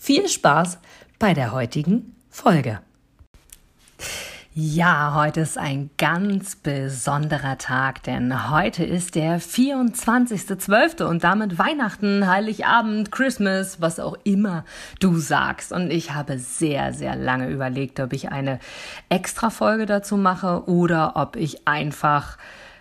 viel Spaß bei der heutigen Folge. Ja, heute ist ein ganz besonderer Tag, denn heute ist der 24.12. und damit Weihnachten, Heiligabend, Christmas, was auch immer du sagst. Und ich habe sehr, sehr lange überlegt, ob ich eine extra Folge dazu mache oder ob ich einfach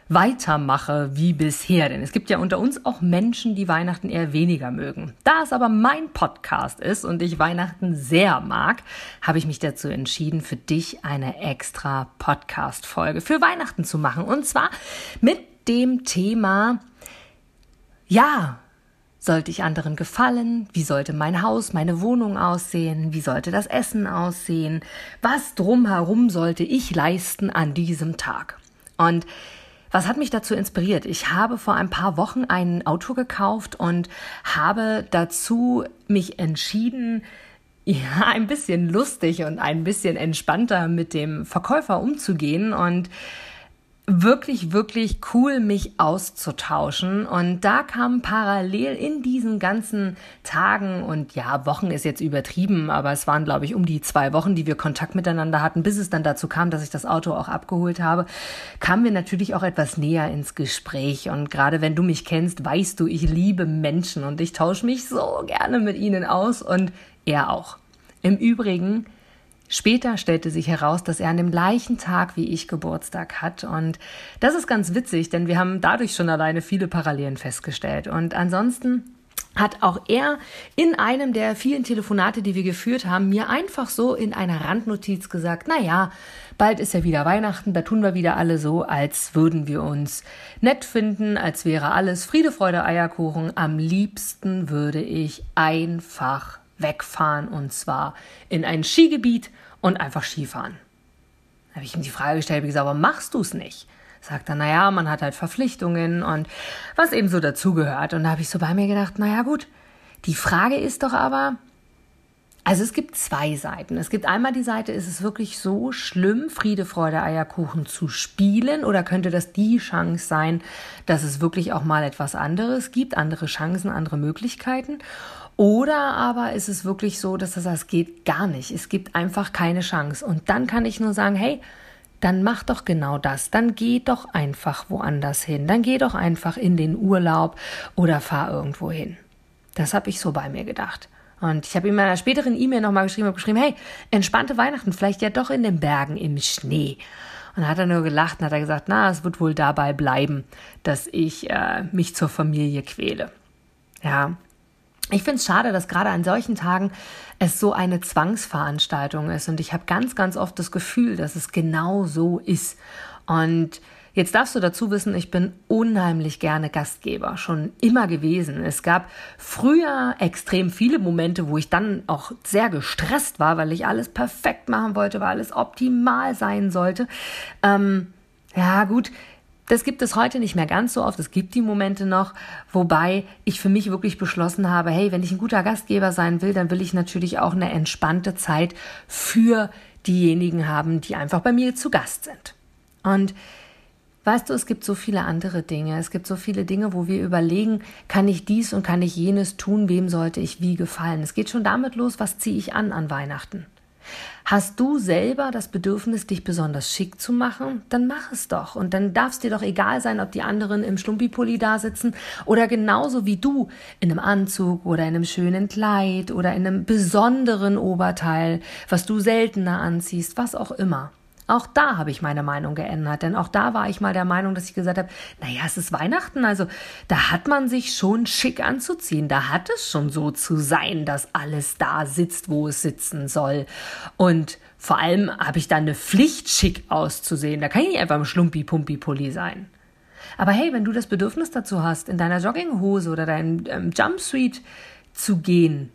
weitermache wie bisher. Denn es gibt ja unter uns auch Menschen, die Weihnachten eher weniger mögen. Da es aber mein Podcast ist und ich Weihnachten sehr mag, habe ich mich dazu entschieden, für dich eine extra Podcast-Folge für Weihnachten zu machen. Und zwar mit dem Thema, ja, sollte ich anderen gefallen? Wie sollte mein Haus, meine Wohnung aussehen? Wie sollte das Essen aussehen? Was drumherum sollte ich leisten an diesem Tag? Und was hat mich dazu inspiriert? Ich habe vor ein paar Wochen ein Auto gekauft und habe dazu mich entschieden, ja, ein bisschen lustig und ein bisschen entspannter mit dem Verkäufer umzugehen und wirklich, wirklich cool, mich auszutauschen. Und da kam parallel in diesen ganzen Tagen und ja, Wochen ist jetzt übertrieben, aber es waren, glaube ich, um die zwei Wochen, die wir Kontakt miteinander hatten, bis es dann dazu kam, dass ich das Auto auch abgeholt habe, kamen wir natürlich auch etwas näher ins Gespräch. Und gerade wenn du mich kennst, weißt du, ich liebe Menschen und ich tausche mich so gerne mit ihnen aus und er auch. Im Übrigen, Später stellte sich heraus, dass er an dem gleichen Tag wie ich Geburtstag hat. Und das ist ganz witzig, denn wir haben dadurch schon alleine viele Parallelen festgestellt. Und ansonsten hat auch er in einem der vielen Telefonate, die wir geführt haben, mir einfach so in einer Randnotiz gesagt, na ja, bald ist ja wieder Weihnachten, da tun wir wieder alle so, als würden wir uns nett finden, als wäre alles Friede, Freude, Eierkuchen. Am liebsten würde ich einfach wegfahren und zwar in ein Skigebiet und einfach Skifahren. Da habe ich ihm die Frage gestellt, wie gesagt, warum machst du es nicht? Sagt er, naja, man hat halt Verpflichtungen und was eben so dazugehört. Und da habe ich so bei mir gedacht, naja gut, die Frage ist doch aber, also es gibt zwei Seiten. Es gibt einmal die Seite, ist es wirklich so schlimm, Friede, Freude, Eierkuchen zu spielen? Oder könnte das die Chance sein, dass es wirklich auch mal etwas anderes gibt, andere Chancen, andere Möglichkeiten? Oder aber ist es wirklich so, dass das, das geht gar nicht. Es gibt einfach keine Chance. Und dann kann ich nur sagen, hey, dann mach doch genau das. Dann geh doch einfach woanders hin. Dann geh doch einfach in den Urlaub oder fahr irgendwo hin. Das habe ich so bei mir gedacht. Und ich habe ihm in einer späteren E-Mail nochmal geschrieben, geschrieben, hey, entspannte Weihnachten, vielleicht ja doch in den Bergen im Schnee. Und hat er nur gelacht und hat er gesagt, na, es wird wohl dabei bleiben, dass ich äh, mich zur Familie quäle. Ja, ich finde es schade, dass gerade an solchen Tagen es so eine Zwangsveranstaltung ist. Und ich habe ganz, ganz oft das Gefühl, dass es genau so ist. Und Jetzt darfst du dazu wissen, ich bin unheimlich gerne Gastgeber, schon immer gewesen. Es gab früher extrem viele Momente, wo ich dann auch sehr gestresst war, weil ich alles perfekt machen wollte, weil alles optimal sein sollte. Ähm, ja, gut, das gibt es heute nicht mehr ganz so oft. Es gibt die Momente noch, wobei ich für mich wirklich beschlossen habe, hey, wenn ich ein guter Gastgeber sein will, dann will ich natürlich auch eine entspannte Zeit für diejenigen haben, die einfach bei mir zu Gast sind. Und Weißt du, es gibt so viele andere Dinge. Es gibt so viele Dinge, wo wir überlegen, kann ich dies und kann ich jenes tun, wem sollte ich wie gefallen. Es geht schon damit los, was ziehe ich an an Weihnachten. Hast du selber das Bedürfnis, dich besonders schick zu machen? Dann mach es doch. Und dann darf es dir doch egal sein, ob die anderen im Schlumpipulli da sitzen oder genauso wie du in einem Anzug oder in einem schönen Kleid oder in einem besonderen Oberteil, was du seltener anziehst, was auch immer. Auch da habe ich meine Meinung geändert, denn auch da war ich mal der Meinung, dass ich gesagt habe, naja, es ist Weihnachten, also da hat man sich schon schick anzuziehen, da hat es schon so zu sein, dass alles da sitzt, wo es sitzen soll. Und vor allem habe ich dann eine Pflicht, schick auszusehen. Da kann ich nicht einfach im Schlumpi-Pumpi-Pulli sein. Aber hey, wenn du das Bedürfnis dazu hast, in deiner Jogginghose oder deinem ähm, Jumpsuit zu gehen,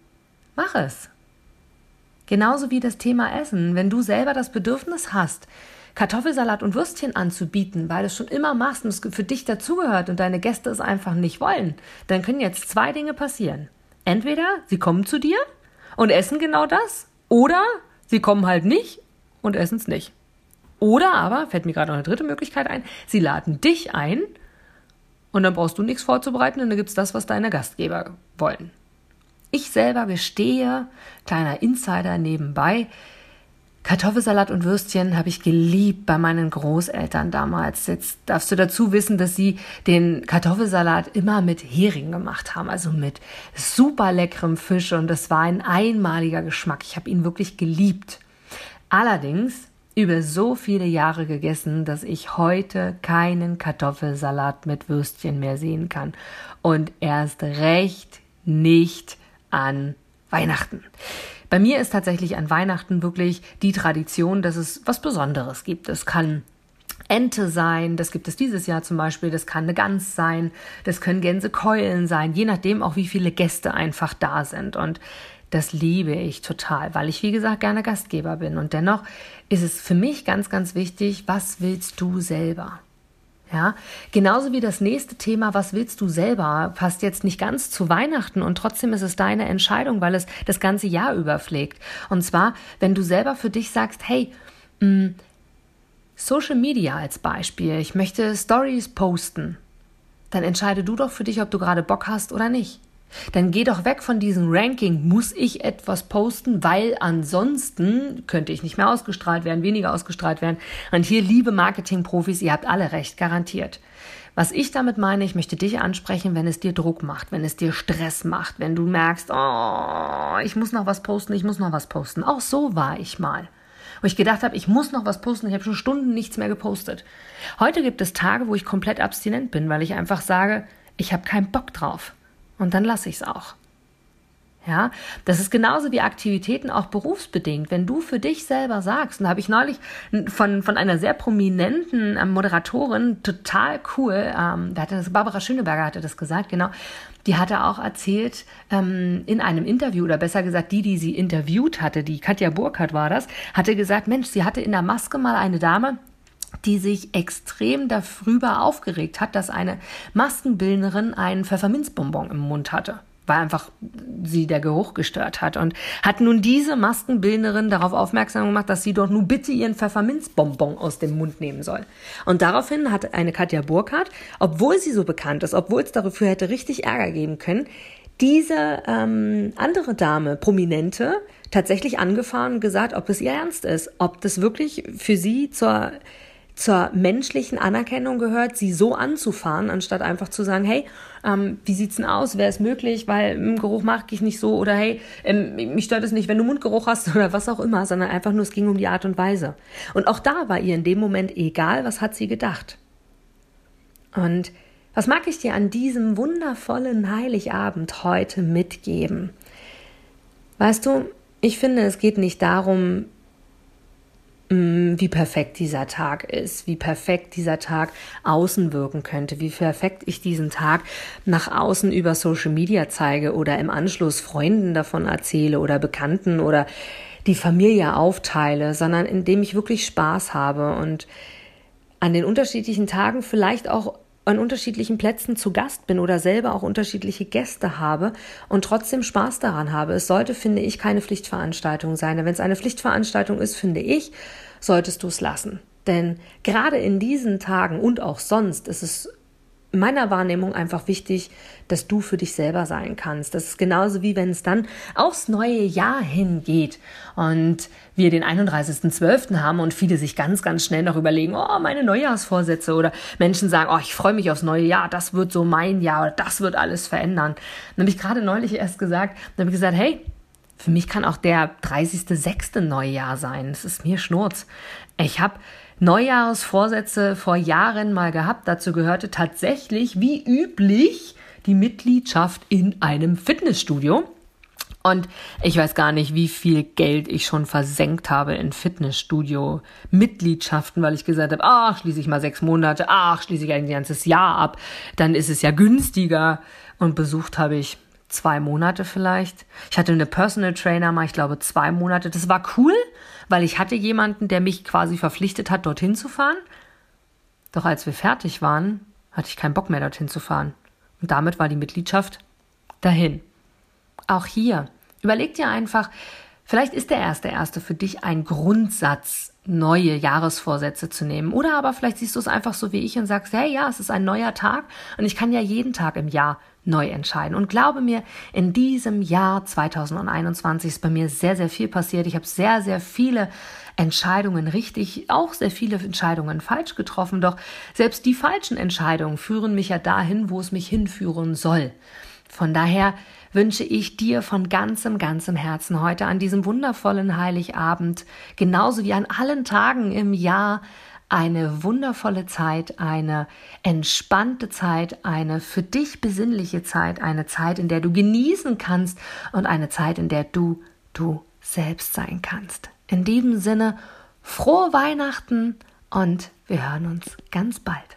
mach es. Genauso wie das Thema Essen. Wenn du selber das Bedürfnis hast, Kartoffelsalat und Würstchen anzubieten, weil du es schon immer machst und es für dich dazugehört und deine Gäste es einfach nicht wollen, dann können jetzt zwei Dinge passieren. Entweder sie kommen zu dir und essen genau das, oder sie kommen halt nicht und essen es nicht. Oder aber, fällt mir gerade noch eine dritte Möglichkeit ein, sie laden dich ein und dann brauchst du nichts vorzubereiten und dann gibt es das, was deine Gastgeber wollen. Ich selber gestehe, kleiner Insider nebenbei, Kartoffelsalat und Würstchen habe ich geliebt bei meinen Großeltern damals. Jetzt darfst du dazu wissen, dass sie den Kartoffelsalat immer mit Hering gemacht haben, also mit super leckerem Fisch und das war ein einmaliger Geschmack. Ich habe ihn wirklich geliebt. Allerdings über so viele Jahre gegessen, dass ich heute keinen Kartoffelsalat mit Würstchen mehr sehen kann und erst recht nicht an Weihnachten. Bei mir ist tatsächlich an Weihnachten wirklich die Tradition, dass es was Besonderes gibt. Es kann Ente sein, das gibt es dieses Jahr zum Beispiel, das kann eine Gans sein, das können Gänsekeulen sein, je nachdem auch wie viele Gäste einfach da sind. Und das liebe ich total, weil ich, wie gesagt, gerne Gastgeber bin. Und dennoch ist es für mich ganz, ganz wichtig, was willst du selber? Ja, genauso wie das nächste Thema, was willst du selber, passt jetzt nicht ganz zu Weihnachten und trotzdem ist es deine Entscheidung, weil es das ganze Jahr überpflegt. Und zwar, wenn du selber für dich sagst, hey, mh, mm, Social Media als Beispiel, ich möchte Stories posten, dann entscheide du doch für dich, ob du gerade Bock hast oder nicht. Dann geh doch weg von diesem Ranking, muss ich etwas posten, weil ansonsten könnte ich nicht mehr ausgestrahlt werden, weniger ausgestrahlt werden. Und hier, liebe Marketingprofis, ihr habt alle recht, garantiert. Was ich damit meine, ich möchte dich ansprechen, wenn es dir Druck macht, wenn es dir Stress macht, wenn du merkst, oh, ich muss noch was posten, ich muss noch was posten. Auch so war ich mal. Wo ich gedacht habe, ich muss noch was posten, ich habe schon Stunden nichts mehr gepostet. Heute gibt es Tage, wo ich komplett abstinent bin, weil ich einfach sage, ich habe keinen Bock drauf. Und dann lasse ich es auch. Ja, das ist genauso wie Aktivitäten auch berufsbedingt. Wenn du für dich selber sagst, und da habe ich neulich von, von einer sehr prominenten ähm, Moderatorin, total cool, ähm, da hatte das, Barbara Schöneberger hatte das gesagt, genau, die hatte auch erzählt ähm, in einem Interview, oder besser gesagt, die, die sie interviewt hatte, die Katja Burkhardt war das, hatte gesagt, Mensch, sie hatte in der Maske mal eine Dame, die sich extrem darüber aufgeregt hat, dass eine Maskenbildnerin einen Pfefferminzbonbon im Mund hatte weil einfach sie der Geruch gestört hat und hat nun diese Maskenbildnerin darauf aufmerksam gemacht, dass sie doch nun bitte ihren Pfefferminzbonbon aus dem Mund nehmen soll. Und daraufhin hat eine Katja Burkhardt, obwohl sie so bekannt ist, obwohl es dafür hätte richtig Ärger geben können, diese ähm, andere Dame, Prominente, tatsächlich angefahren und gesagt, ob es ihr ernst ist, ob das wirklich für sie zur zur menschlichen Anerkennung gehört, sie so anzufahren, anstatt einfach zu sagen, hey, ähm, wie sieht's denn aus? Wäre es möglich? Weil im Geruch mag ich nicht so oder hey, ähm, mich stört es nicht, wenn du Mundgeruch hast oder was auch immer, sondern einfach nur, es ging um die Art und Weise. Und auch da war ihr in dem Moment egal, was hat sie gedacht. Und was mag ich dir an diesem wundervollen Heiligabend heute mitgeben? Weißt du, ich finde, es geht nicht darum, wie perfekt dieser Tag ist, wie perfekt dieser Tag außen wirken könnte, wie perfekt ich diesen Tag nach außen über Social Media zeige oder im Anschluss Freunden davon erzähle oder Bekannten oder die Familie aufteile, sondern indem ich wirklich Spaß habe und an den unterschiedlichen Tagen vielleicht auch an unterschiedlichen Plätzen zu Gast bin oder selber auch unterschiedliche Gäste habe und trotzdem Spaß daran habe. Es sollte, finde ich, keine Pflichtveranstaltung sein. Wenn es eine Pflichtveranstaltung ist, finde ich, solltest du es lassen. Denn gerade in diesen Tagen und auch sonst ist es meiner Wahrnehmung einfach wichtig, dass du für dich selber sein kannst. Das ist genauso wie wenn es dann aufs neue Jahr hingeht und wir den 31.12. haben und viele sich ganz, ganz schnell noch überlegen, oh, meine Neujahrsvorsätze oder Menschen sagen, oh, ich freue mich aufs neue Jahr, das wird so mein Jahr oder das wird alles verändern. Dann habe ich gerade neulich erst gesagt, dann habe ich gesagt, hey, für mich kann auch der 30.06. Neujahr sein. Es ist mir Schnurz. Ich habe Neujahrsvorsätze vor Jahren mal gehabt. Dazu gehörte tatsächlich, wie üblich, die Mitgliedschaft in einem Fitnessstudio. Und ich weiß gar nicht, wie viel Geld ich schon versenkt habe in Fitnessstudio-Mitgliedschaften, weil ich gesagt habe, ach, schließe ich mal sechs Monate, ach, schließe ich ein ganzes Jahr ab, dann ist es ja günstiger. Und besucht habe ich zwei Monate vielleicht. Ich hatte eine Personal Trainer mal, ich glaube, zwei Monate. Das war cool, weil ich hatte jemanden, der mich quasi verpflichtet hat, dorthin zu fahren. Doch als wir fertig waren, hatte ich keinen Bock mehr, dorthin zu fahren. Und damit war die Mitgliedschaft dahin. Auch hier, überleg dir einfach, vielleicht ist der erste erste für dich ein Grundsatz, neue Jahresvorsätze zu nehmen. Oder aber vielleicht siehst du es einfach so wie ich und sagst, hey, ja, es ist ein neuer Tag und ich kann ja jeden Tag im Jahr neu entscheiden. Und glaube mir, in diesem Jahr 2021 ist bei mir sehr, sehr viel passiert. Ich habe sehr, sehr viele Entscheidungen richtig, auch sehr viele Entscheidungen falsch getroffen. Doch selbst die falschen Entscheidungen führen mich ja dahin, wo es mich hinführen soll. Von daher wünsche ich dir von ganzem, ganzem Herzen heute an diesem wundervollen Heiligabend, genauso wie an allen Tagen im Jahr, eine wundervolle Zeit, eine entspannte Zeit, eine für dich besinnliche Zeit, eine Zeit, in der du genießen kannst und eine Zeit, in der du du selbst sein kannst. In diesem Sinne, frohe Weihnachten und wir hören uns ganz bald.